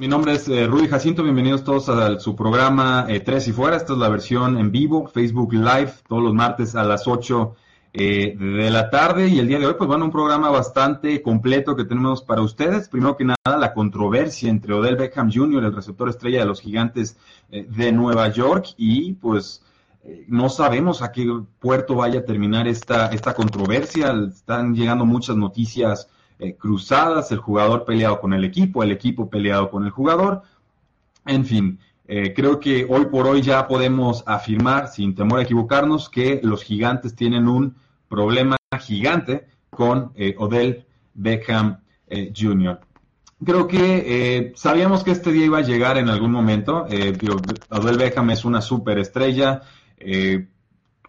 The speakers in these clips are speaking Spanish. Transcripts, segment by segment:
Mi nombre es eh, Rudy Jacinto, bienvenidos todos a su programa eh, Tres y Fuera. Esta es la versión en vivo, Facebook Live, todos los martes a las 8 eh, de la tarde. Y el día de hoy, pues bueno, un programa bastante completo que tenemos para ustedes. Primero que nada, la controversia entre Odell Beckham Jr., el receptor estrella de los gigantes de Nueva York, y pues no sabemos a qué puerto vaya a terminar esta, esta controversia. Están llegando muchas noticias eh, cruzadas, el jugador peleado con el equipo, el equipo peleado con el jugador. En fin, eh, creo que hoy por hoy ya podemos afirmar, sin temor a equivocarnos, que los gigantes tienen un problema gigante con eh, Odell Beckham Jr. Creo que sabíamos que este día iba a llegar en algún momento. Odell Beckham es una superestrella,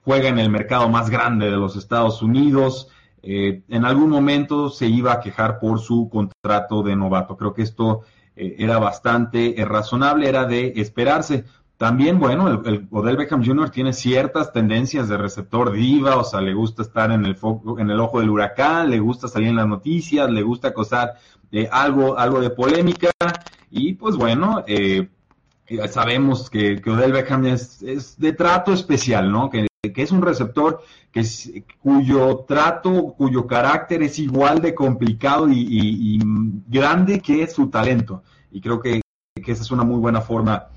juega en el mercado más grande de los Estados Unidos, eh, en algún momento se iba a quejar por su contrato de novato. Creo que esto eh, era bastante eh, razonable, era de esperarse. También, bueno, el, Odell Beckham Jr. tiene ciertas tendencias de receptor diva, o sea, le gusta estar en el foco, en el ojo del huracán, le gusta salir en las noticias, le gusta causar algo, algo de polémica, y pues bueno, sabemos que, que, Odell Beckham es, es, de trato especial, ¿no? Que que es un receptor que cuyo trato, cuyo carácter es igual de complicado y, grande que su talento. Y creo que, esa es una muy buena forma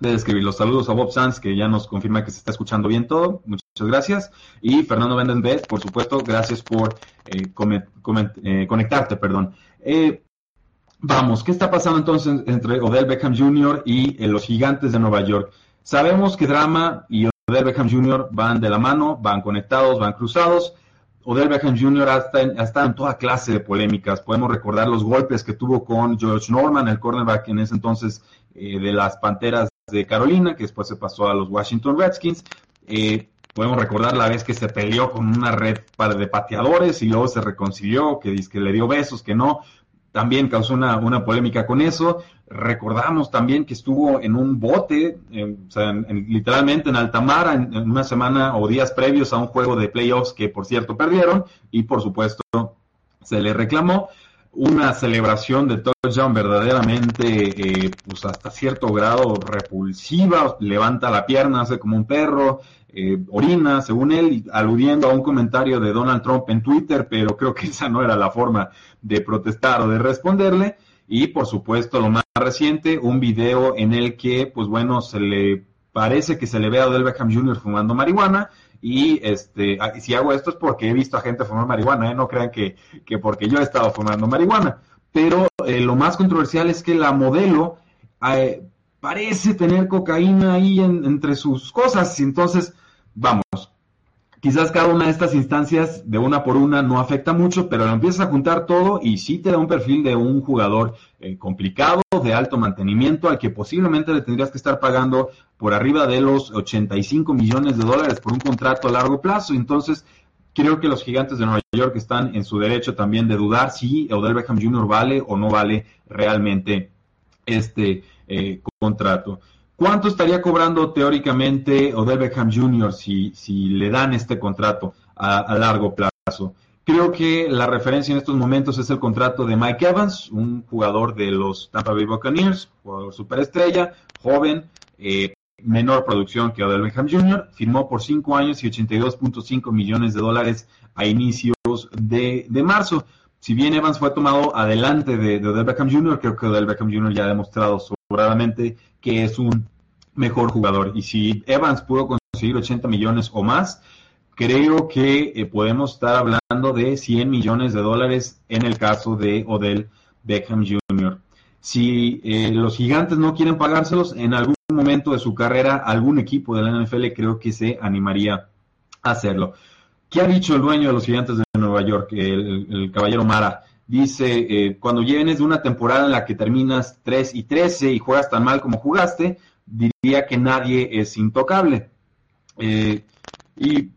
de describir. Los saludos a Bob Sanz, que ya nos confirma que se está escuchando bien todo. Muchas gracias. Y Fernando Bendenbet, por supuesto, gracias por eh, eh, conectarte. perdón. Eh, vamos, ¿qué está pasando entonces entre Odell Beckham Jr. y los gigantes de Nueva York? Sabemos que drama y Odell Beckham Jr. van de la mano, van conectados, van cruzados. Odell Beckham Jr. ha estado en toda clase de polémicas. Podemos recordar los golpes que tuvo con George Norman, el cornerback en ese entonces eh, de las Panteras de Carolina, que después se pasó a los Washington Redskins. Eh, podemos recordar la vez que se peleó con una red de pateadores y luego se reconcilió, que, que le dio besos, que no también causó una, una, polémica con eso. Recordamos también que estuvo en un bote, o sea, literalmente en alta mar, en, una semana o días previos a un juego de playoffs que por cierto perdieron y por supuesto se le reclamó una celebración de touchdown verdaderamente, eh, pues hasta cierto grado repulsiva, levanta la pierna, hace como un perro, eh, orina, según él, aludiendo a un comentario de Donald Trump en Twitter, pero creo que esa no era la forma de protestar o de responderle. Y por supuesto, lo más reciente, un video en el que, pues bueno, se le parece que se le ve a Odell Beckham Jr. fumando marihuana. Y este, ah, si hago esto es porque he visto a gente fumar marihuana, ¿eh? no crean que, que porque yo he estado fumando marihuana. Pero eh, lo más controversial es que la modelo eh, parece tener cocaína ahí entre sus cosas. Entonces, vamos, quizás cada una de estas instancias de una por una no afecta mucho, pero lo empiezas a juntar todo y sí te da un perfil de un jugador eh, complicado, de alto mantenimiento, al que posiblemente le tendrías que estar pagando por arriba de los 85 millones de dólares por un contrato a largo plazo. Entonces, creo que los gigantes de Nueva York están en su derecho también de dudar si Odell Beckham Jr. vale o no vale realmente este eh, contrato. ¿Cuánto estaría cobrando teóricamente Odell Beckham Jr. si, si le dan este contrato a, largo plazo? Creo que la referencia en estos momentos es el contrato de Mike Evans, un jugador de los Tampa Bay Buccaneers, jugador superestrella, joven, eh, menor producción que Odell Beckham Jr., firmó por 5 años y 82.5 millones de dólares a inicios de, marzo. Si bien Evans fue tomado adelante de, de Odell Beckham Jr., creo que Odell Beckham Jr. ya ha demostrado sobradamente que es un mejor jugador. Y si Evans pudo conseguir 80 millones o más, creo que eh, podemos estar hablando de 100 millones de dólares en el caso de Odell Beckham Jr. Si eh, los gigantes no quieren pagárselos, en algún momento de su carrera, algún equipo de la NFL creo que se animaría a hacerlo. ¿Qué ha dicho el dueño de los gigantes de Nueva York, el, caballero Mara? Dice, eh, cuando vienes de una temporada en la que terminas 3 y 13 y juegas tan mal como jugaste, diría que nadie es intocable. Eh, y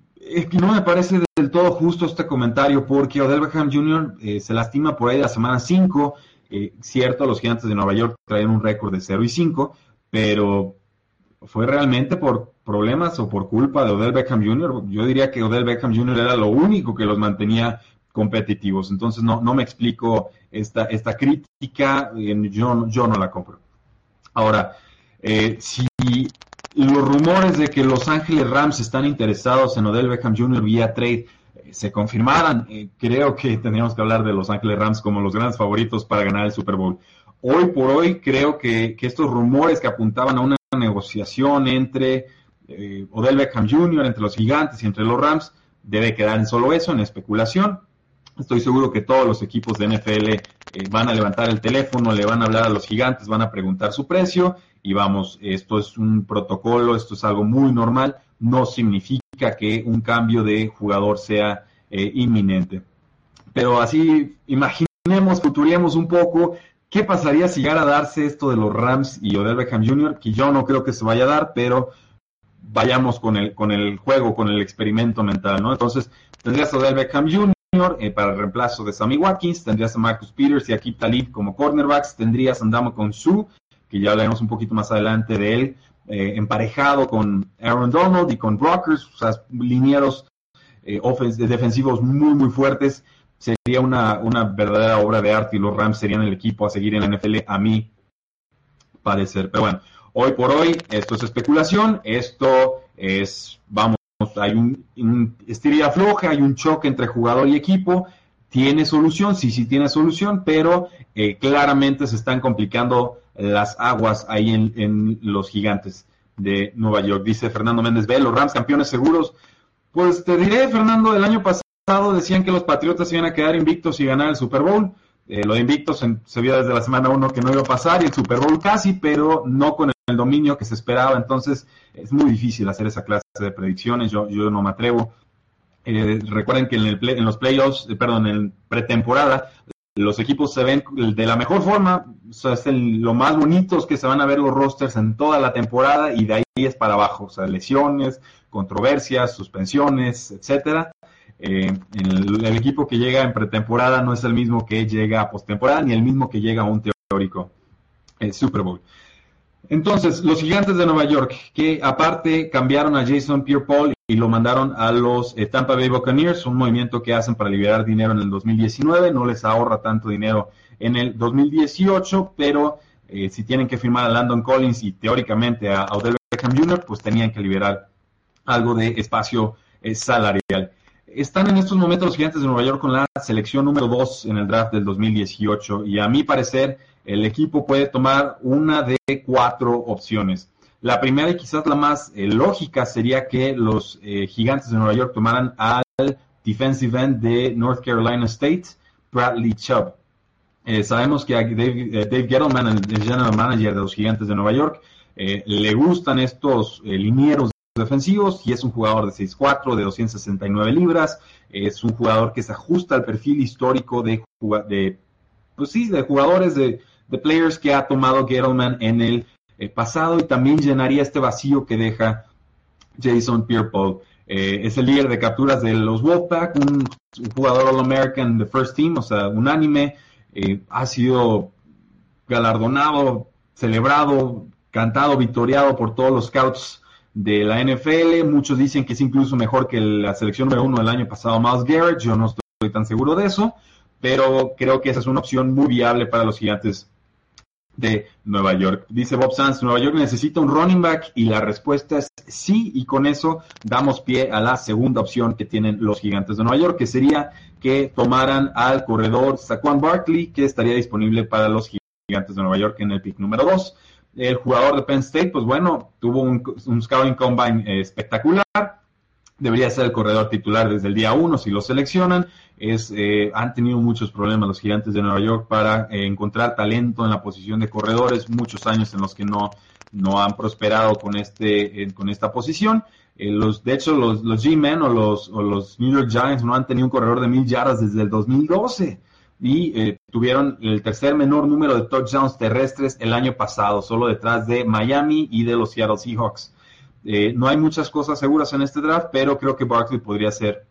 no me parece del todo justo este comentario porque Odell Beckham Jr. Eh, se lastima por ahí la semana 5. cierto, los gigantes de Nueva York traen un récord de 0 y 5, pero fue realmente por problemas o por culpa de Odell Beckham Jr. Yo diría que Odell Beckham Jr. era lo único que los mantenía competitivos. Entonces no, no me explico esta, esta crítica, yo, yo no la compro. Ahora, eh, si los rumores de que Los Ángeles Rams están interesados en Odell Beckham Jr. vía trade eh, se confirmaran, eh, creo que tendríamos que hablar de Los Ángeles Rams como los grandes favoritos para ganar el Super Bowl. Hoy por hoy creo que, que estos rumores que apuntaban a una negociación entre eh, Odell Beckham Jr., entre los gigantes y entre los Rams, debe quedar en solo eso, en especulación. Estoy seguro que todos los equipos de NFL eh, van a levantar el teléfono, le van a hablar a los gigantes, van a preguntar su precio y vamos, esto es un protocolo, esto es algo muy normal, no significa que un cambio de jugador sea eh, inminente. Pero así, imaginemos, futuriemos un poco, ¿qué pasaría si llegara a darse esto de los Rams y Odell Beckham Jr., que yo no creo que se vaya a dar, pero vayamos con el, con el juego, con el experimento mental, ¿no? Entonces, tendrías a Odell Beckham Jr. Eh, para el reemplazo de Sammy Watkins, tendrías a Marcus Peters y a Kip Talib como cornerbacks, tendrías a Andamo con Su, que ya hablaremos un poquito más adelante de él, eh, emparejado con Aaron Donald y con Brockers, o sea, linieros eh, defensivos muy, muy fuertes. Sería una, una verdadera obra de arte y los Rams serían el equipo a seguir en la NFL, a mí parecer. Pero bueno, Hoy por hoy, esto es especulación, esto es, vamos, hay un, un floja, hay un choque entre jugador y equipo, tiene solución, sí, sí tiene solución, pero eh, claramente se están complicando las aguas ahí en, los gigantes de Nueva York. Dice Fernando Méndez ve los Rams campeones seguros. Pues te diré, Fernando, el año pasado decían que los Patriotas iban a quedar invictos y ganar el Super Bowl. Eh, lo de invictos se vio desde la semana 1 que no iba a pasar y el Super Bowl casi, pero no con el dominio que se esperaba. Entonces es muy difícil hacer esa clase de predicciones. Yo, yo no me atrevo. Eh, recuerden que en, el en los playoffs, eh, perdón, en pretemporada, los equipos se ven de la mejor forma. O sea, es lo más bonito es que se van a ver los rosters en toda la temporada y de ahí es para abajo. O sea, lesiones, controversias, suspensiones, etcétera. Eh, el, equipo que llega en pretemporada no es el mismo que llega a postemporada, ni el mismo que llega a un teórico Super Bowl. Entonces, los gigantes de Nueva York, que aparte cambiaron a Jason Pierre-Paul y lo mandaron a los eh, Tampa Bay Buccaneers, un movimiento que hacen para liberar dinero en el 2019, no les ahorra tanto dinero en el 2018, pero si tienen que firmar a Landon Collins y teóricamente a Odell Beckham Jr., pues tenían que liberar algo de espacio salarial. Están en estos momentos los gigantes de Nueva York con la selección número 2 en el draft del 2018 y a mi parecer el equipo puede tomar una de cuatro opciones. La primera y quizás la más eh, lógica sería que los eh, gigantes de Nueva York tomaran al defensive end de North Carolina State, Bradley Chubb. Eh, sabemos que a Dave, Dave, Gettleman, el general manager de los gigantes de Nueva York, le gustan estos linieros defensivos y es un jugador de 6'4, de 269 libras, es un jugador que se ajusta al perfil histórico de, pues sí, de jugadores, de, players que ha tomado Gettleman en el eh, pasado y también llenaría este vacío que deja Jason Pierre-Paul. Eh, es el líder de capturas de los Wolfpack, un, jugador All-American de First Team, o sea, unánime, eh, ha sido galardonado, celebrado, cantado, victoriado por todos los scouts de la NFL. Muchos dicen que es incluso mejor que la selección número uno del año pasado, Miles Garrett. Yo no estoy tan seguro de eso, pero creo que esa es una opción muy viable para los gigantes de Nueva York. Dice Bob Sanz, Nueva York necesita un running back y la respuesta es sí y con eso damos pie a la segunda opción que tienen los gigantes de Nueva York, que sería que tomaran al corredor Saquon Barkley, que estaría disponible para los gigantes de Nueva York en el pick número 2. El jugador de Penn State, pues bueno, tuvo un, scouting combine eh, espectacular. Debería ser el corredor titular desde el día uno si lo seleccionan. Es, eh, han tenido muchos problemas los gigantes de Nueva York para eh, encontrar talento en la posición de corredores, muchos años en los que no, no han prosperado con, este, con esta posición. Eh, los, de hecho, los, los G-Men o los, o los New York Giants no han tenido un corredor de mil yardas desde el 2012 y eh, tuvieron el tercer menor número de touchdowns terrestres el año pasado, solo detrás de Miami y de los Seattle Seahawks. Eh, no hay muchas cosas seguras en este draft, pero creo que Barkley podría ser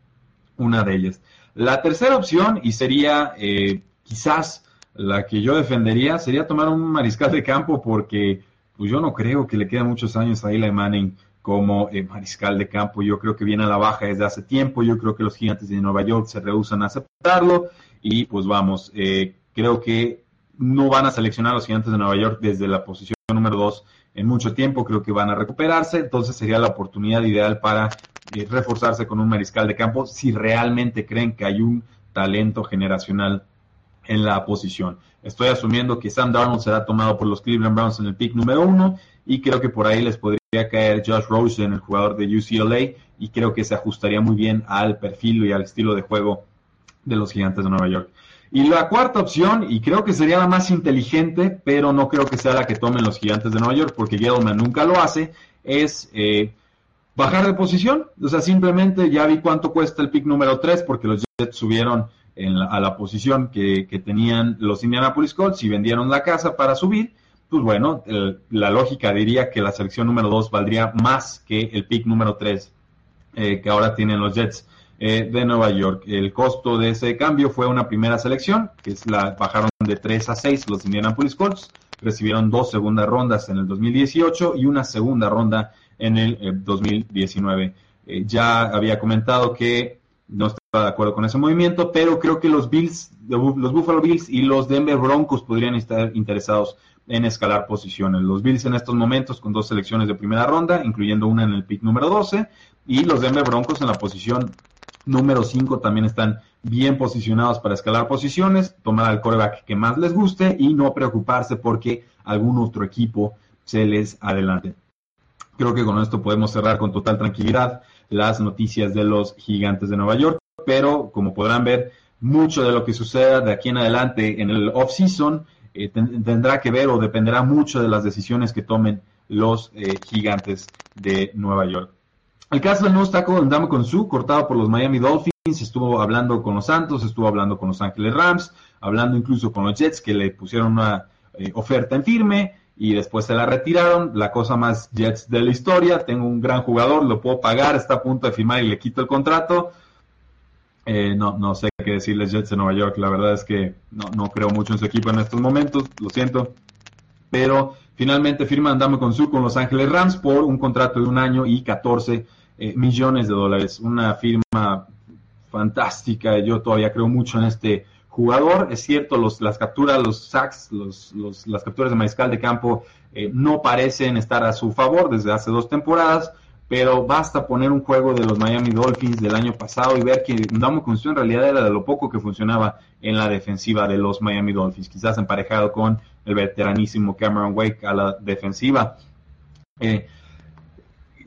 una de ellas. La tercera opción, y sería eh, quizás la que yo defendería, sería tomar un mariscal de campo porque pues yo no creo que le queden muchos años a Eli Manning como mariscal de campo. Yo creo que viene a la baja desde hace tiempo. Yo creo que los gigantes de Nueva York se rehusan a aceptarlo. Y pues vamos, eh, creo que no van a seleccionar a los gigantes de Nueva York desde la posición número 2 en mucho tiempo, creo que van a recuperarse, entonces sería la oportunidad ideal para eh, reforzarse con un mariscal de campo si realmente creen que hay un talento generacional en la posición. Estoy asumiendo que Sam Darnold será tomado por los Cleveland Browns en el pick número uno y creo que por ahí les podría caer Josh Rosen, el jugador de UCLA, y creo que se ajustaría muy bien al perfil y al estilo de juego de los gigantes de Nueva York. Y la cuarta opción, y creo que sería la más inteligente, pero no creo que sea la que tomen los gigantes de Nueva York, porque Gettleman nunca lo hace, es eh, bajar de posición. O sea, simplemente ya vi cuánto cuesta el pick número 3, porque los Jets subieron a la posición que, tenían los Indianapolis Colts y vendieron la casa para subir. Pues bueno, la lógica diría que la selección número 2 valdría más que el pick número 3 eh, que ahora tienen los Jets. Eh, de Nueva York. El costo de ese cambio fue una primera selección, que es la bajaron de 3 a 6 los Indianapolis Colts, recibieron dos segundas rondas en el 2018 y una segunda ronda en el 2019. Eh, eh, ya había comentado que no estaba de acuerdo con ese movimiento, pero creo que los Bills, los Buffalo Bills y los Denver Broncos podrían estar interesados en escalar posiciones. Los Bills en estos momentos con dos selecciones de primera ronda, incluyendo una en el pick número 12, y los Denver Broncos en la posición número 5 también están bien posicionados para escalar posiciones, tomar al coreback que más les guste y no preocuparse porque algún otro equipo se les adelante. Creo que con esto podemos cerrar con total tranquilidad las noticias de los gigantes de Nueva York, pero como podrán ver, mucho de lo que suceda de aquí en adelante en el off-season eh, tendrá que ver o dependerá mucho de las decisiones que tomen los eh, gigantes de Nueva York. El caso del nuevo Ndamo con su cortado por los Miami Dolphins, estuvo hablando con los Santos, estuvo hablando con los Ángeles Rams, hablando incluso con los Jets que le pusieron una eh, oferta en firme y después se la retiraron. La cosa más Jets de la historia, tengo un gran jugador, lo puedo pagar, está a punto de firmar y le quito el contrato. Eh, no, no sé decirles Jets de Nueva York, la verdad es que no, no creo mucho en su equipo en estos momentos, lo siento. Pero finalmente firma Andame con su con Los Ángeles Rams por un contrato de un año y 14 eh, millones de dólares. Una firma fantástica. Yo todavía creo mucho en este jugador. Es cierto, los, las capturas, los sacks, los, las capturas de mariscal de campo eh, no parecen estar a su favor desde hace dos temporadas, pero basta poner un juego de los Miami Dolphins del año pasado y ver que Ndamo Consu en realidad era de lo poco que funcionaba en la defensiva de los Miami Dolphins, quizás emparejado con el veteranísimo Cameron Wake a la defensiva. Eh,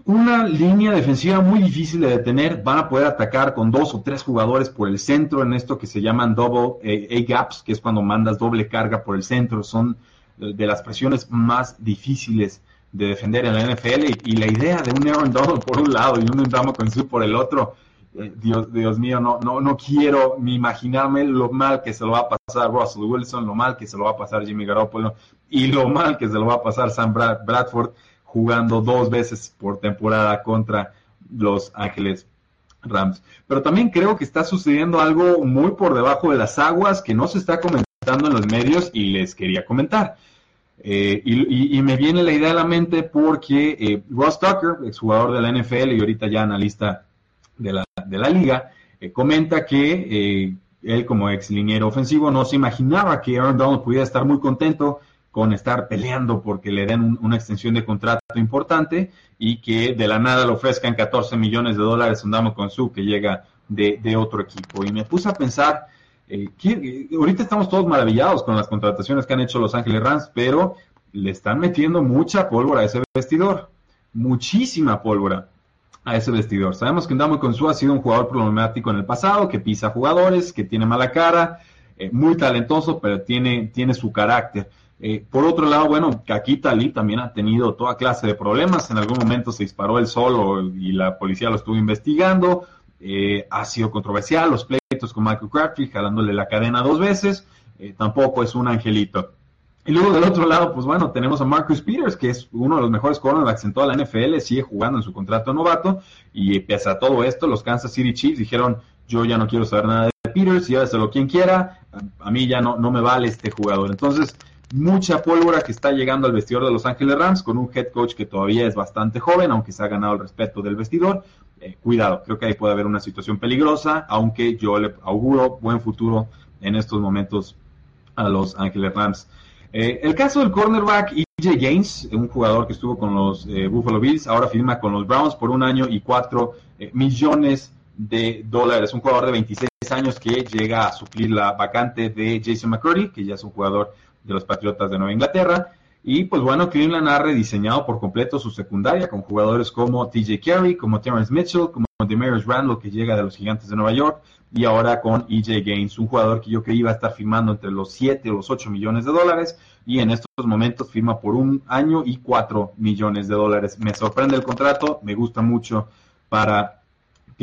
una línea defensiva muy difícil de detener. Van a poder atacar con dos o tres jugadores por el centro en esto que se llaman double A-gaps, que es cuando mandas doble carga por el centro. Son de las presiones más difíciles de defender en la NFL. Y, la idea de un Aaron Donald por un lado y un Ndamo Su por el otro, eh, Dios, Dios mío, no, no, no quiero ni imaginarme lo mal que se lo va a pasar Russell Wilson, lo mal que se lo va a pasar Jimmy Garoppolo y lo mal que se lo va a pasar Sam Bradford jugando dos veces por temporada contra los Ángeles Rams. Pero también creo que está sucediendo algo muy por debajo de las aguas que no se está comentando en los medios y les quería comentar. Eh, y, me viene la idea a la mente porque eh, Ross Tucker, exjugador de la NFL y ahorita ya analista de la, de la liga, eh, comenta que él como ex liniero ofensivo no se imaginaba que Aaron Donald pudiera estar muy contento con estar peleando porque le den una extensión de contrato importante y que de la nada le ofrezcan 14 millones de dólares un Damo con su que llega de, otro equipo. Y me puse a pensar, eh, ahorita estamos todos maravillados con las contrataciones que han hecho Los Ángeles Rams, pero le están metiendo mucha pólvora a ese vestidor, muchísima pólvora a ese vestidor. Sabemos que Ndamo Consu ha sido un jugador problemático en el pasado, que pisa jugadores, que tiene mala cara, eh, muy talentoso, pero tiene, tiene su carácter. Eh, por otro lado, bueno, Kakita Ali también ha tenido toda clase de problemas. En algún momento se disparó él solo y la policía lo estuvo investigando. Eh, ha sido controversial los con Michael Crabtree, jalándole la cadena dos veces. Eh, tampoco es un angelito. Y luego del otro lado, pues bueno, tenemos a Marcus Peters, que es uno de los mejores cornerbacks en toda la NFL, sigue jugando en su contrato novato, y pese a todo esto, los Kansas City Chiefs dijeron, yo ya no quiero saber nada de Peters, lléveselo quien quiera, a, mí ya no, no me vale este jugador. Entonces, mucha pólvora que está llegando al vestidor de Los Ángeles Rams con un head coach que todavía es bastante joven, aunque se ha ganado el respeto del vestidor. Eh, cuidado, creo que ahí puede haber una situación peligrosa, aunque yo le auguro buen futuro en estos momentos a Los Ángeles Rams. Eh, el caso del cornerback EJ Gaines, un jugador que estuvo con los eh, Buffalo Bills, ahora firma con los Browns por un año y cuatro millones de dólares. Un jugador de 26 años que llega a suplir la vacante de Jason McCurdy, que ya es un jugador de los Patriotas de Nueva Inglaterra. Y pues bueno, Cleveland ha rediseñado por completo su secundaria con jugadores como TJ Carey, como Terrence Mitchell, como Demarius Randall que llega de los Gigantes de Nueva York y ahora con EJ Gaines, un jugador que yo creí iba a estar firmando entre los 7 o los 8 millones de dólares y en estos momentos firma por un año y 4 millones de dólares. Me sorprende el contrato, me gusta mucho para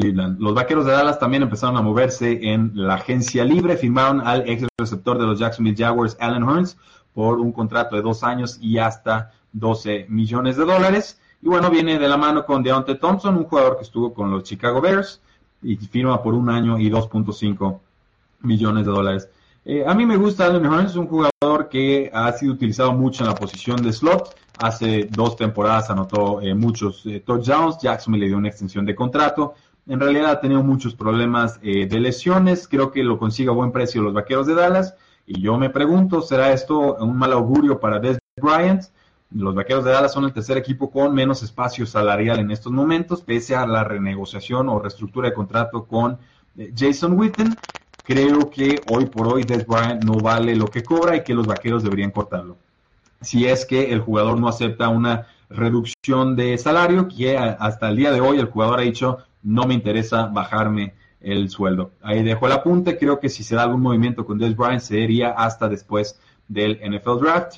Los Vaqueros de Dallas también empezaron a moverse en la agencia libre, firmaron al ex receptor de los Jacksonville Jaguars, Alan Hearns, por un contrato de dos años y hasta 12 millones de dólares. Y bueno, viene de la mano con Deontay Thompson, un jugador que estuvo con los Chicago Bears y firma por un año y 2.5 millones de dólares. Eh, a mí me gusta Alan Hearns, un jugador que ha sido utilizado mucho en la posición de slot. Hace dos temporadas anotó eh, muchos eh, touchdowns. Jackson me le dio una extensión de contrato. En realidad ha tenido muchos problemas de lesiones. Creo que lo consigue a buen precio los vaqueros de Dallas. Y yo me pregunto, ¿será esto un mal augurio para Des Bryant? Los Vaqueros de Dallas son el tercer equipo con menos espacio salarial en estos momentos, pese a la renegociación o reestructura de contrato con eh, Jason Witten. Creo que hoy por hoy Des Bryant no vale lo que cobra y que los Vaqueros deberían cortarlo. Si es que el jugador no acepta una reducción de salario, que hasta el día de hoy el jugador ha dicho, no me interesa bajarme el sueldo. Ahí dejo el apunte. Creo que si se da algún movimiento con Des Bryant sería hasta después del NFL Draft.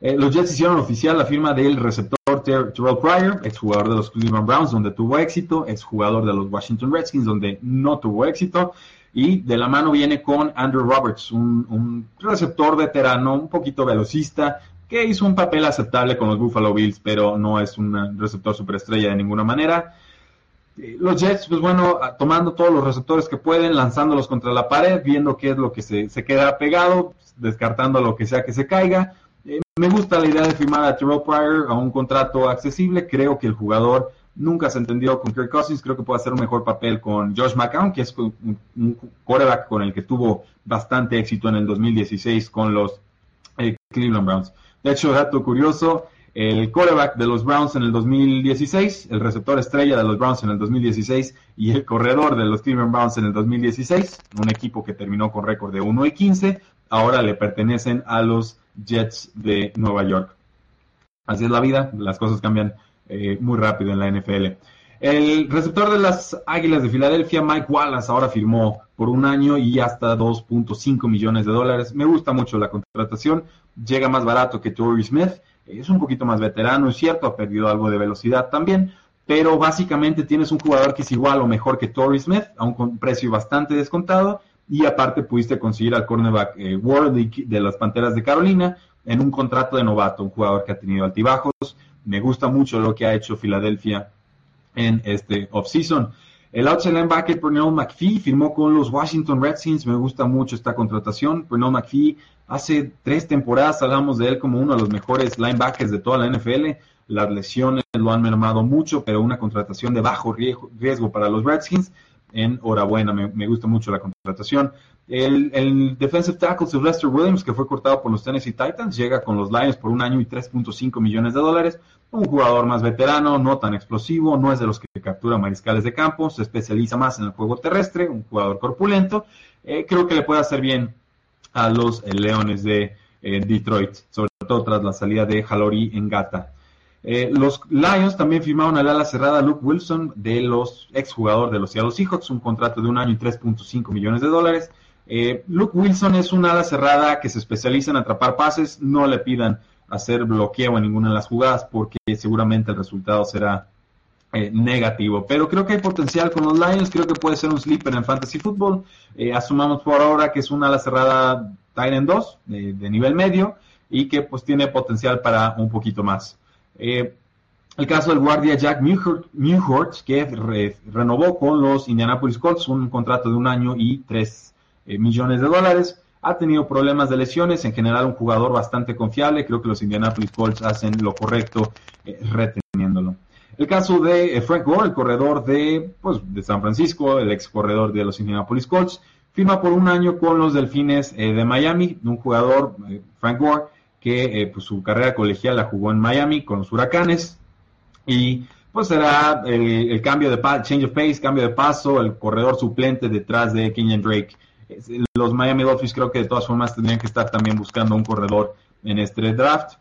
Eh, los Jets hicieron oficial la firma del receptor Terrell Pryor, exjugador de los Cleveland Browns, donde tuvo éxito, exjugador de los Washington Redskins, donde no tuvo éxito. Y de la mano viene con Andrew Roberts, un receptor veterano, un poquito velocista, que hizo un papel aceptable con los Buffalo Bills, pero no es un receptor superestrella de ninguna manera. Eh, los Jets, pues bueno, tomando todos los receptores que pueden, lanzándolos contra la pared, viendo qué es lo que se, queda pegado, descartando lo que sea que se caiga. Eh, me gusta la idea de firmar a Terrell Pryor a un contrato accesible. Creo que el jugador nunca se entendió con Kirk Cousins. Creo que puede hacer un mejor papel con Josh McCown, que es un, quarterback con el que tuvo bastante éxito en el 2016 con los eh, Cleveland Browns. De hecho, dato curioso, el quarterback de los Browns en el 2016, el receptor estrella de los Browns en el 2016 y el corredor de los Cleveland Browns en el 2016, un equipo que terminó con récord de 1 y 15, ahora le pertenecen a los Jets de Nueva York. Así es la vida, las cosas cambian eh, muy rápido en la NFL. El receptor de las Águilas de Filadelfia, Mike Wallace, ahora firmó por un año y hasta 2.5 millones de dólares. Me gusta mucho la contratación, llega más barato que Torrey Smith es un poquito más veterano, es cierto, ha perdido algo de velocidad también, pero básicamente tienes un jugador que es igual o mejor que Torrey Smith, a un precio bastante descontado, y aparte pudiste conseguir al cornerback eh, de las Panteras de Carolina en un contrato de novato, un jugador que ha tenido altibajos. Me gusta mucho lo que ha hecho Filadelfia en este offseason. El outside linebacker Pernell McPhee firmó con los Washington Redskins. Me gusta mucho esta contratación. Pernell McPhee, hace tres temporadas hablamos de él como uno de los mejores linebackers de toda la NFL. Las lesiones lo han mermado mucho, pero una contratación de bajo riesgo para los Redskins. Enhorabuena, me, me gusta mucho la contratación. El, defensive tackle Sylvester Williams, que fue cortado por los Tennessee Titans, llega con los Lions por un año y 3.5 millones de dólares. Un jugador más veterano, no tan explosivo, no es de los que captura mariscales de campo, se especializa más en el juego terrestre, un jugador corpulento. Eh, creo que le puede hacer bien a los eh, Leones de eh, Detroit, sobre todo tras la salida de Halori en Gata. los Lions también firmaron al ala cerrada Luke Wilson, de los exjugador de los Seattle Seahawks, un contrato de un año y 3.5 millones de dólares. Eh, Luke Wilson es una ala cerrada que se especializa en atrapar pases, no le pidan hacer bloqueo en ninguna de las jugadas porque seguramente el resultado será eh, negativo. Pero creo que hay potencial con los Lions, creo que puede ser un sleeper en fantasy football. Eh, asumamos por ahora que es una ala cerrada Tyrant 2 de, nivel medio y que pues tiene potencial para un poquito más. Eh, el caso del guardia Jack Mewhort, que renovó con los Indianapolis Colts un contrato de un año y tres millones de dólares. Ha tenido problemas de lesiones, en general un jugador bastante confiable. Creo que los Indianapolis Colts hacen lo correcto reteniéndolo. El caso de eh, Frank Gore, el corredor de, pues, de San Francisco, el ex corredor de los Indianapolis Colts, firma por un año con los Delfines eh, de Miami, un jugador, eh, Frank Gore, que pues, su carrera colegial la jugó en Miami con los Huracanes y pues será el, cambio de change of pace, cambio de paso, el corredor suplente detrás de Kenyon Drake. Los Miami Dolphins creo que de todas formas tendrían que estar también buscando un corredor en este draft.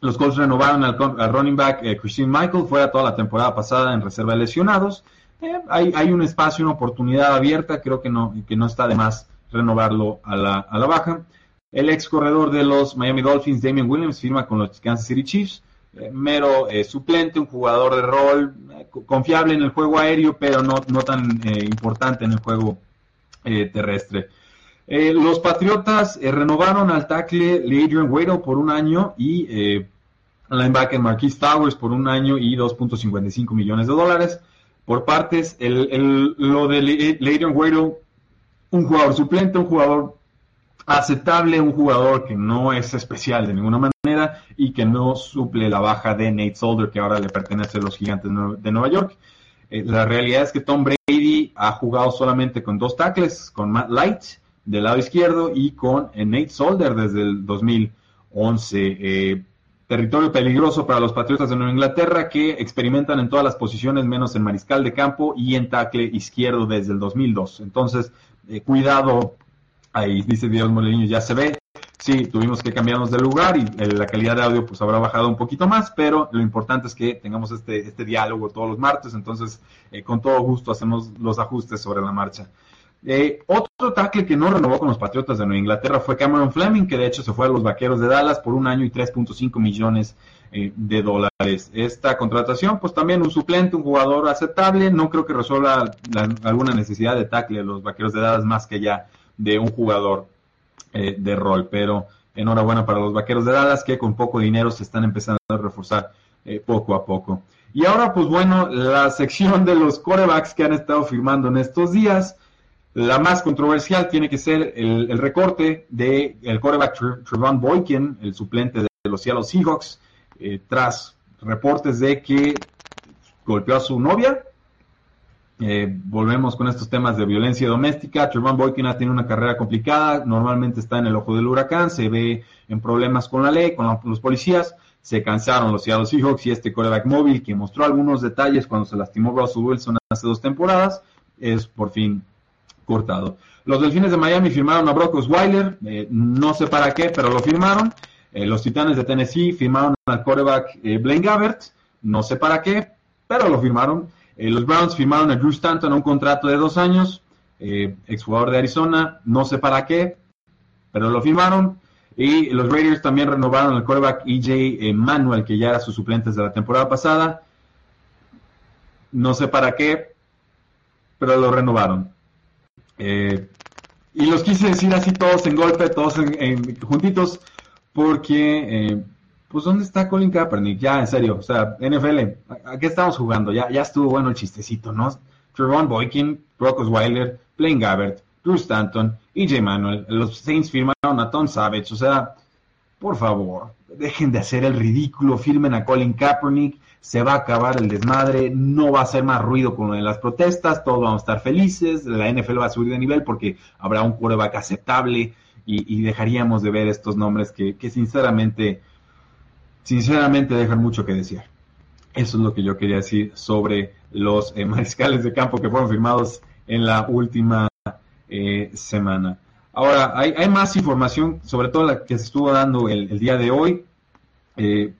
Los Colts renovaron al, running back eh, Christine Michael, fuera toda la temporada pasada en reserva de lesionados. Eh, hay, un espacio, una oportunidad abierta, creo que no, que no está de más renovarlo a la, a baja. El ex corredor de los Miami Dolphins, Damian Williams, firma con los Kansas City Chiefs. Eh, mero suplente, un jugador de rol, confiable en el juego aéreo, pero no, no tan importante en el juego terrestre. los Patriotas renovaron al tackle Adrian Waddle por un año y linebacker Marquis Towers por un año y 2.55 millones de dólares. Por partes, lo de Leighton Waddle, un jugador suplente, un jugador aceptable, un jugador que no es especial de ninguna manera y que no suple la baja de Nate Solder, que ahora le pertenece a los gigantes de Nueva York. Eh, la realidad es que Tom Brady ha jugado solamente con dos tackles, con Matt Light del lado izquierdo y con eh, Nate Solder desde el 2011. Eh, territorio peligroso para los Patriotas de Nueva Inglaterra que experimentan en todas las posiciones menos en mariscal de campo y en tackle izquierdo desde el 2002. Entonces, cuidado, ahí dice Dios Molinillo, ya se ve. Sí, tuvimos que cambiarnos de lugar y eh, la calidad de audio pues habrá bajado un poquito más, pero lo importante es que tengamos este, este diálogo todos los martes, entonces eh, con todo gusto hacemos los ajustes sobre la marcha. Eh, otro tackle que no renovó con los Patriotas de Nueva Inglaterra fue Cameron Fleming, que de hecho se fue a los Vaqueros de Dallas por un año y 3.5 millones eh, de dólares. Esta contratación, pues también un suplente, un jugador aceptable, no creo que resuelva alguna necesidad de tackle de los Vaqueros de Dallas más que ya de un jugador eh, de rol, pero enhorabuena para los Vaqueros de Dallas que con poco dinero se están empezando a reforzar poco a poco. Y ahora, pues bueno, la sección de los corebacks que han estado firmando en estos días. La más controversial tiene que ser el, recorte del el quarterback Trevon Boykin, el suplente de los Seattle Seahawks, eh, tras reportes de que golpeó a su novia. Eh, volvemos con estos temas de violencia doméstica. Trevon Boykin ha tenido una carrera complicada, normalmente está en el ojo del huracán, se ve en problemas con la ley, con los policías. Se cansaron los Seahawks y este quarterback móvil que mostró algunos detalles cuando se lastimó Russell Wilson hace dos temporadas, es por fin cortado. Los Delfines de Miami firmaron a Brock Osweiler, eh, no sé para qué, pero lo firmaron. Eh, los Titanes de Tennessee firmaron al quarterback eh, Blaine Gabbert, no sé para qué, pero lo firmaron. Los Browns firmaron a Drew Stanton a un contrato de dos años, exjugador de Arizona, no sé para qué, pero lo firmaron. Y los Raiders también renovaron al quarterback EJ Manuel, que ya era su suplente de la temporada pasada. No sé para qué, pero lo renovaron. Eh, y los quise decir así todos en golpe, todos juntitos, porque, eh, pues, ¿dónde está Colin Kaepernick? Ya, en serio, o sea, NFL, ¿a, qué estamos jugando? Ya, ya estuvo bueno el chistecito, ¿no? Trevon Boykin, Brock Osweiler, Blaine Gabbert, Drew Stanton, EJ Manuel, los Saints firmaron a Tom Savage, o sea, por favor, dejen de hacer el ridículo, firmen a Colin Kaepernick, se va a acabar el desmadre, no va a ser más ruido con lo de las protestas, todos vamos a estar felices, la NFL va a subir de nivel porque habrá un quarterback aceptable y, dejaríamos de ver estos nombres que, sinceramente, sinceramente dejan mucho que decir. Eso es lo que yo quería decir sobre los eh, mariscales de campo que fueron firmados en la última eh, semana. Ahora, hay, más información, sobre todo la que se estuvo dando el, día de hoy. Eh,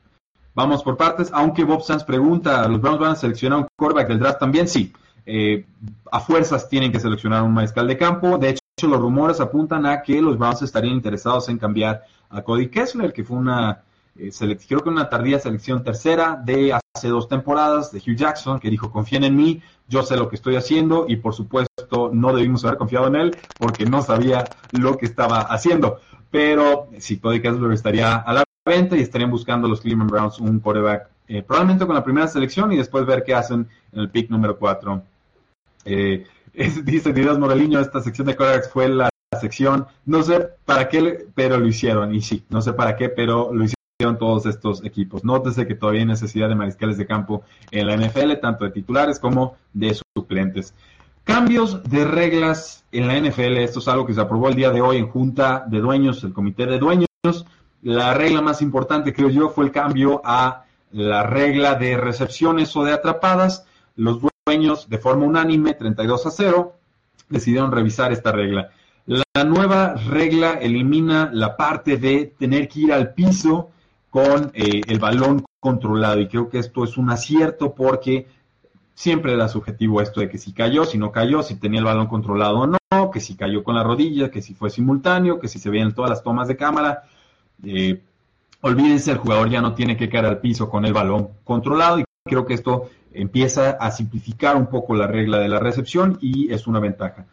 Vamos por partes, aunque Bob Sanz pregunta, ¿los Browns van a seleccionar un quarterback del draft también? Sí, a fuerzas tienen que seleccionar un mariscal de campo. De hecho, los rumores apuntan a que los Browns estarían interesados en cambiar a Cody Kessler, que fue una, creo que una tardía selección tercera de hace dos temporadas de Hugh Jackson, que dijo, confíen en mí, yo sé lo que estoy haciendo y por supuesto no debimos haber confiado en él porque no sabía lo que estaba haciendo. Pero si Cody Kessler estaría a la venta y estarían buscando los Cleveland Browns un quarterback, eh, probablemente con la primera selección y después ver qué hacen en el pick número 4. Eh, dice Didas Moreliño, esta sección de quarterbacks fue la sección, no sé para qué, pero lo hicieron. Y sí, no sé para qué, pero lo hicieron todos estos equipos. Nótese que todavía hay necesidad de mariscales de campo en la NFL, tanto de titulares como de suplentes. Cambios de reglas en la NFL, esto es algo que se aprobó el día de hoy en Junta de Dueños, el Comité de Dueños. La regla más importante, creo yo, fue el cambio a la regla de recepciones o de atrapadas. Los dueños, de forma unánime, 32 a 0, decidieron revisar esta regla. La nueva regla elimina la parte de tener que ir al piso con eh, el balón controlado y creo que esto es un acierto porque siempre era subjetivo esto de que si cayó, si no cayó, si tenía el balón controlado o no, que si cayó con la rodilla, que si fue simultáneo, que si se veían todas las tomas de cámara. Eh, olvídense, el jugador ya no tiene que caer al piso con el balón controlado y creo que esto empieza a simplificar un poco la regla de la recepción y es una ventaja.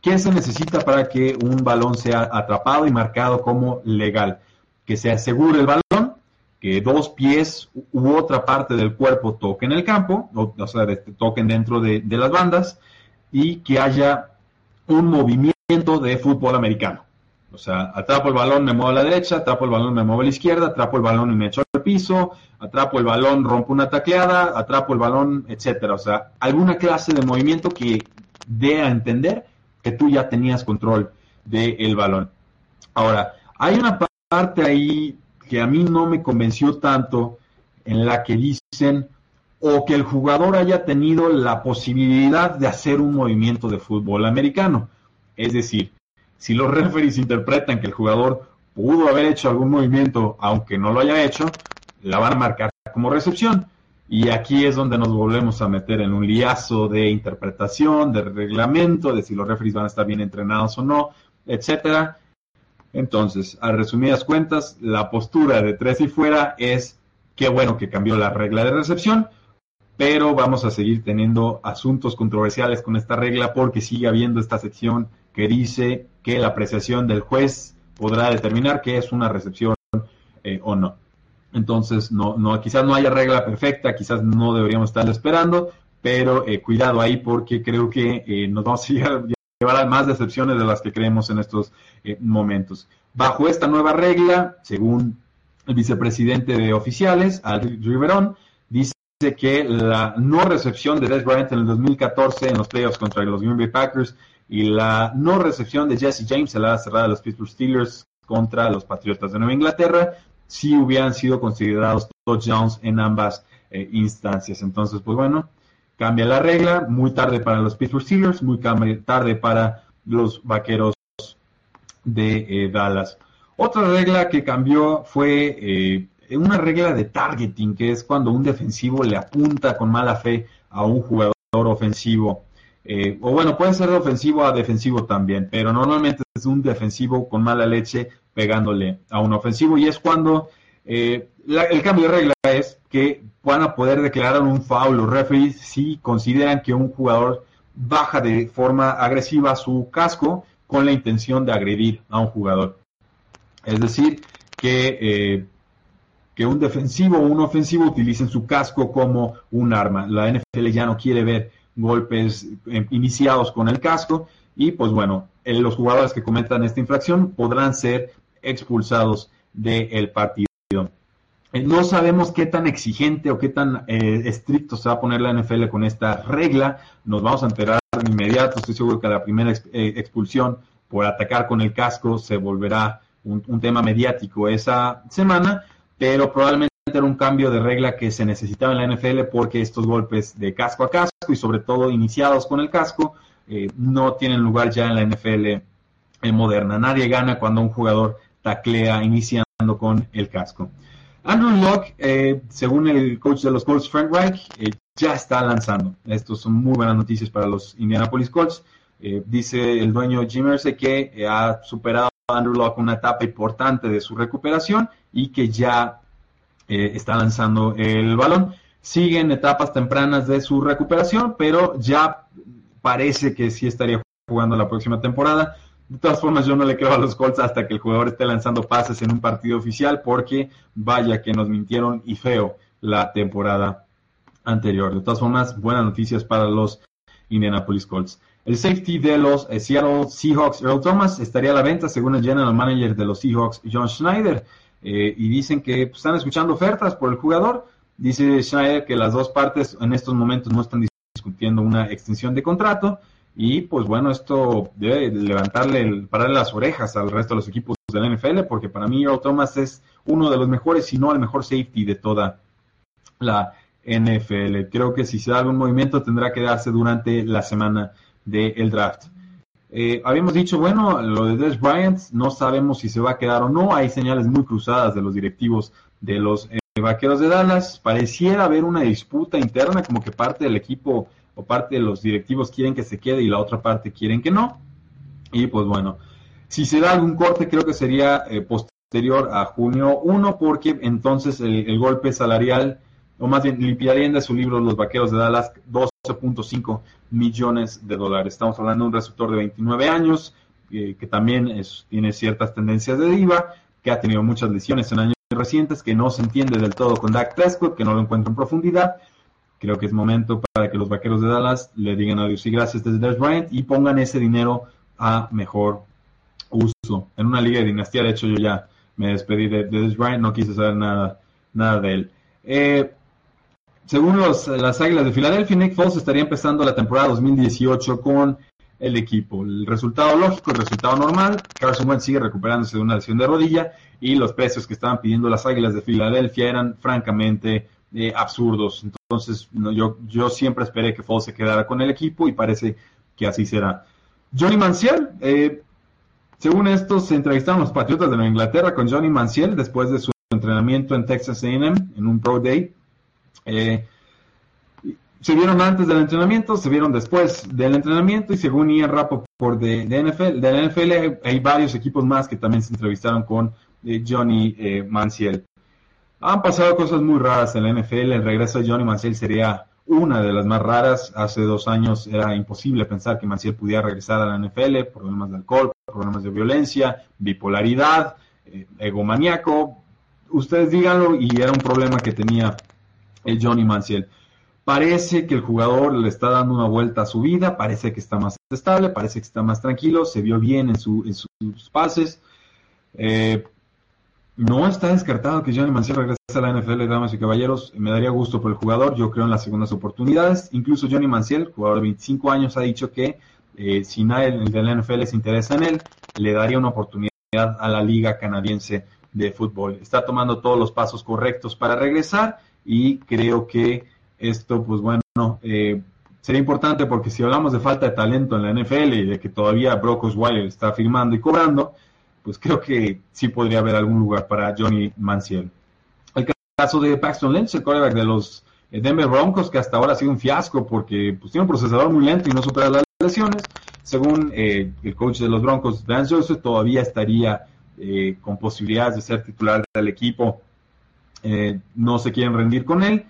¿Qué se necesita para que un balón sea atrapado y marcado como legal? Que se asegure el balón, que dos pies u otra parte del cuerpo toquen el campo, o, sea, toquen dentro de, las bandas, y que haya un movimiento de fútbol americano. O sea, atrapo el balón, me muevo a la derecha, atrapo el balón, me muevo a la izquierda, atrapo el balón y me echo al piso, atrapo el balón, rompo una tacleada, atrapo el balón, etcétera. O sea, alguna clase de movimiento que dé a entender que tú ya tenías control del balón. Ahora, hay una parte ahí que a mí no me convenció tanto en la que dicen o que el jugador haya tenido la posibilidad de hacer un movimiento de fútbol americano. Es decir, si los referees interpretan que el jugador pudo haber hecho algún movimiento aunque no lo haya hecho, la van a marcar como recepción. Y aquí es donde nos volvemos a meter en un liazo de interpretación, de reglamento, de si los referees van a estar bien entrenados o no, etcétera. Entonces, a resumidas cuentas, la postura de tres y fuera es qué bueno que cambió la regla de recepción, pero vamos a seguir teniendo asuntos controversiales con esta regla porque sigue habiendo esta sección que dice que la apreciación del juez podrá determinar que es una recepción eh, o no. Entonces, no, no, quizás no haya regla perfecta, quizás no deberíamos estar esperando, pero eh, cuidado ahí porque creo que eh, nos vamos a llevar a más decepciones de las que creemos en estos eh, momentos. Bajo esta nueva regla, según el vicepresidente de oficiales, Al Riverón, dice que la no recepción de Des Bryant en el 2014 en los playoffs contra los Green Bay Packers y la no recepción de Jesse James en la cerrada de los Pittsburgh Steelers contra los Patriotas de Nueva Inglaterra si hubieran sido considerados touchdowns en ambas eh, instancias. Entonces, pues bueno, cambia la regla, muy tarde para los Pittsburgh Steelers, muy tarde para los Vaqueros de eh, Dallas. Otra regla que cambió fue eh, una regla de targeting, que es cuando un defensivo le apunta con mala fe a un jugador ofensivo. o bueno, puede ser de ofensivo a defensivo también, pero normalmente es un defensivo con mala leche pegándole a un ofensivo y es cuando eh, el cambio de regla que van a poder declarar un foul los referees si consideran que un jugador baja de forma agresiva su casco con la intención de agredir a un jugador. Es decir, que, eh, que un defensivo o un ofensivo utilicen su casco como un arma. La NFL ya no quiere ver golpes eh, iniciados con el casco y pues bueno, los jugadores que cometan esta infracción podrán ser expulsados del partido. Eh, no sabemos qué tan exigente o qué tan eh, estricto se va a poner la NFL con esta regla. Nos vamos a enterar de inmediato. Estoy seguro que la primera eh, expulsión por atacar con el casco se volverá un, un, tema mediático esa semana, pero probablemente era un cambio de regla que se necesitaba en la NFL porque estos golpes de casco a casco y sobre todo iniciados con el casco no tienen lugar ya en la NFL moderna. Nadie gana cuando un jugador taclea iniciando con el casco. Andrew Locke, eh, según el coach de los Colts, Frank Reich, eh, ya está lanzando. Estos son muy buenas noticias para los Indianapolis Colts. Eh, dice el dueño Jim Irsay que eh, ha superado a Andrew Locke una etapa importante de su recuperación y que ya está lanzando el balón. Sigue en etapas tempranas de su recuperación, pero ya parece que sí estaría jugando la próxima temporada. De todas formas, yo no le creo a los Colts hasta que el jugador esté lanzando pases en un partido oficial, porque vaya que nos mintieron y feo la temporada anterior. De todas formas, buenas noticias para los Indianapolis Colts. El safety de los eh, Seattle Seahawks, Earl Thomas, estaría a la venta según el general manager de los Seahawks, John Schneider. Eh, y dicen que pues, están escuchando ofertas por el jugador. Dice Schneider que las dos partes en estos momentos no están discutiendo una extensión de contrato. Y pues bueno, esto debe levantarle, el, pararle las orejas al resto de los equipos de la NFL, porque para mí Earl Thomas es uno de los mejores, si no el mejor safety de toda la NFL. Creo que si se da algún movimiento tendrá que darse durante la semana del draft. Eh, habíamos dicho, bueno, lo de Des Bryant, no sabemos si se va a quedar o no. Hay señales muy cruzadas de los directivos de los eh, vaqueros de Dallas. Pareciera haber una disputa interna, como que parte del equipo o parte de los directivos quieren que se quede y la otra parte quieren que no. Y pues bueno, si se da algún corte, creo que sería eh, posterior a junio 1, porque entonces el golpe salarial o más bien limpiarían de su libro Los Vaqueros de Dallas 12.5 millones de dólares. Estamos hablando de un receptor de 29 años, eh, que también tiene ciertas tendencias de diva, que ha tenido muchas lesiones en años recientes, que no se entiende del todo con Dak Prescott, que no lo encuentra en profundidad. Creo que es momento para que los Vaqueros de Dallas le digan adiós y gracias desde Des Bryant y pongan ese dinero a mejor uso. En una liga de dinastía, de hecho, yo ya me despedí de, de Des Bryant, no quise saber nada, nada de él. Eh, según las Águilas de Filadelfia, Nick Foles estaría empezando la temporada 2018 con el equipo. El resultado lógico, el resultado normal, Carson Wentz sigue recuperándose de una lesión de rodilla y los precios que estaban pidiendo las Águilas de Filadelfia eran francamente eh, absurdos. Entonces, yo, yo siempre esperé que Foles se quedara con el equipo y parece que así será. Johnny Manciel, eh, según esto, se entrevistaron los Patriotas de Nueva Inglaterra con Johnny Manciel después de su entrenamiento en Texas AM en un Pro Day eh, se vieron antes del entrenamiento, se vieron después del entrenamiento y según Ian Rappaport de, de, NFL, de la NFL hay varios equipos más que también se entrevistaron con Johnny eh, Manciel. Han pasado cosas muy raras en la NFL, el regreso de Johnny Manciel sería una de las más raras. Hace dos años era imposible pensar que Manciel pudiera regresar a la NFL, problemas de alcohol, problemas de violencia, bipolaridad, egomaniaco. Ustedes díganlo y era un problema que tenía el Johnny Manciel. Parece que el jugador le está dando una vuelta a su vida, parece que está más estable, parece que está más tranquilo, se vio bien en, sus pases. Eh, no está descartado que Johnny Manciel regrese a la NFL, damas y caballeros. Me daría gusto por el jugador, yo creo en las segundas oportunidades. Incluso Johnny Manciel, jugador de 25 años, ha dicho que eh, si nadie de la NFL se interesa en él, le daría una oportunidad a la liga canadiense de fútbol. Está tomando todos los pasos correctos para regresar y creo que esto, pues bueno, eh, sería importante porque si hablamos de falta de talento en la NFL y de que todavía Brock Osweiler está firmando y cobrando, pues creo que sí podría haber algún lugar para Johnny Manciel. El caso de Paxton Lynch, el quarterback de los eh, Denver Broncos, que hasta ahora ha sido un fiasco porque pues, tiene un procesador muy lento y no supera las lesiones. Según eh, el coach de los Broncos, Vance Joseph, todavía estaría con posibilidades de ser titular del equipo eh, no se quieren rendir con él.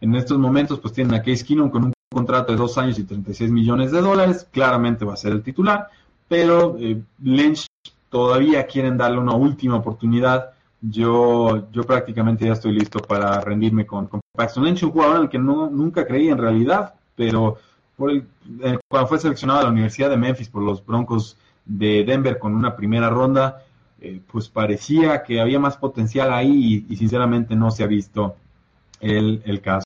En estos momentos, pues tienen a Case Keenum con un contrato de dos años y 36 millones de dólares. Claramente va a ser el titular, pero eh, Lynch todavía quieren darle una última oportunidad. Yo, yo prácticamente ya estoy listo para rendirme con, Paxton Lynch, un jugador en el que no, nunca creí en realidad, pero por eh, cuando fue seleccionado a la Universidad de Memphis por los Broncos de Denver con una primera ronda, eh, pues parecía que había más potencial ahí y, sinceramente no se ha visto el, caso.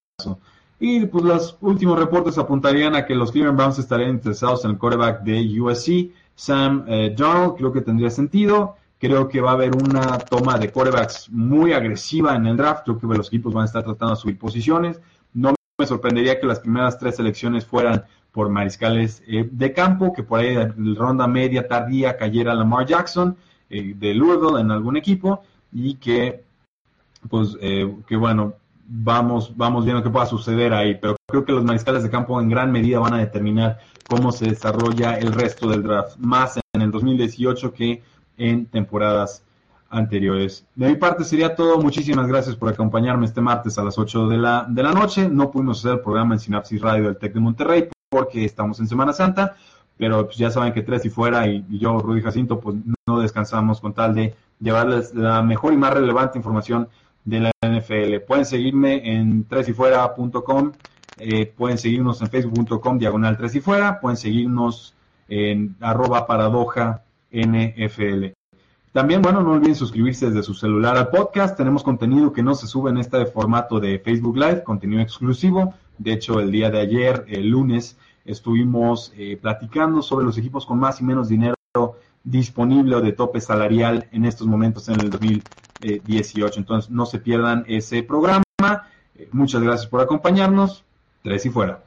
Y pues los últimos reportes apuntarían a que los Cleveland Browns estarían interesados en el quarterback de USC, Sam eh, creo que tendría sentido. Creo que va a haber una toma de quarterbacks muy agresiva en el draft. Creo que los equipos van a estar tratando de subir posiciones. No me sorprendería que las primeras tres selecciones fueran por mariscales eh, de campo, que por ahí en ronda media tardía cayera Lamar Jackson eh, de Louisville en algún equipo y que, pues, eh, que bueno, vamos, vamos viendo qué pueda suceder ahí, pero creo que los mariscales de campo en gran medida van a determinar cómo se desarrolla el resto del draft, más en el 2018 que en temporadas anteriores. De mi parte sería todo. Muchísimas gracias por acompañarme este martes a las 8 de la, de la noche. No pudimos hacer el programa en Sinapsis Radio del TEC de Monterrey porque estamos en Semana Santa, pero pues ya saben que tres y fuera y, yo, Rudy Jacinto, pues no descansamos con tal de llevarles la mejor y más relevante información de la NFL. Pueden seguirme en tresyfuera.com, eh, pueden seguirnos en facebook.com diagonal tres y fuera, pueden seguirnos en arroba paradoja NFL. También, bueno, no olviden suscribirse desde su celular al podcast. Tenemos contenido que no se sube en este formato de Facebook Live, contenido exclusivo. De hecho, el día de ayer, el lunes, estuvimos eh, platicando sobre los equipos con más y menos dinero disponible o de tope salarial en estos momentos en el 2018. Entonces, no se pierdan ese programa. Eh, muchas gracias por acompañarnos. Tres y fuera.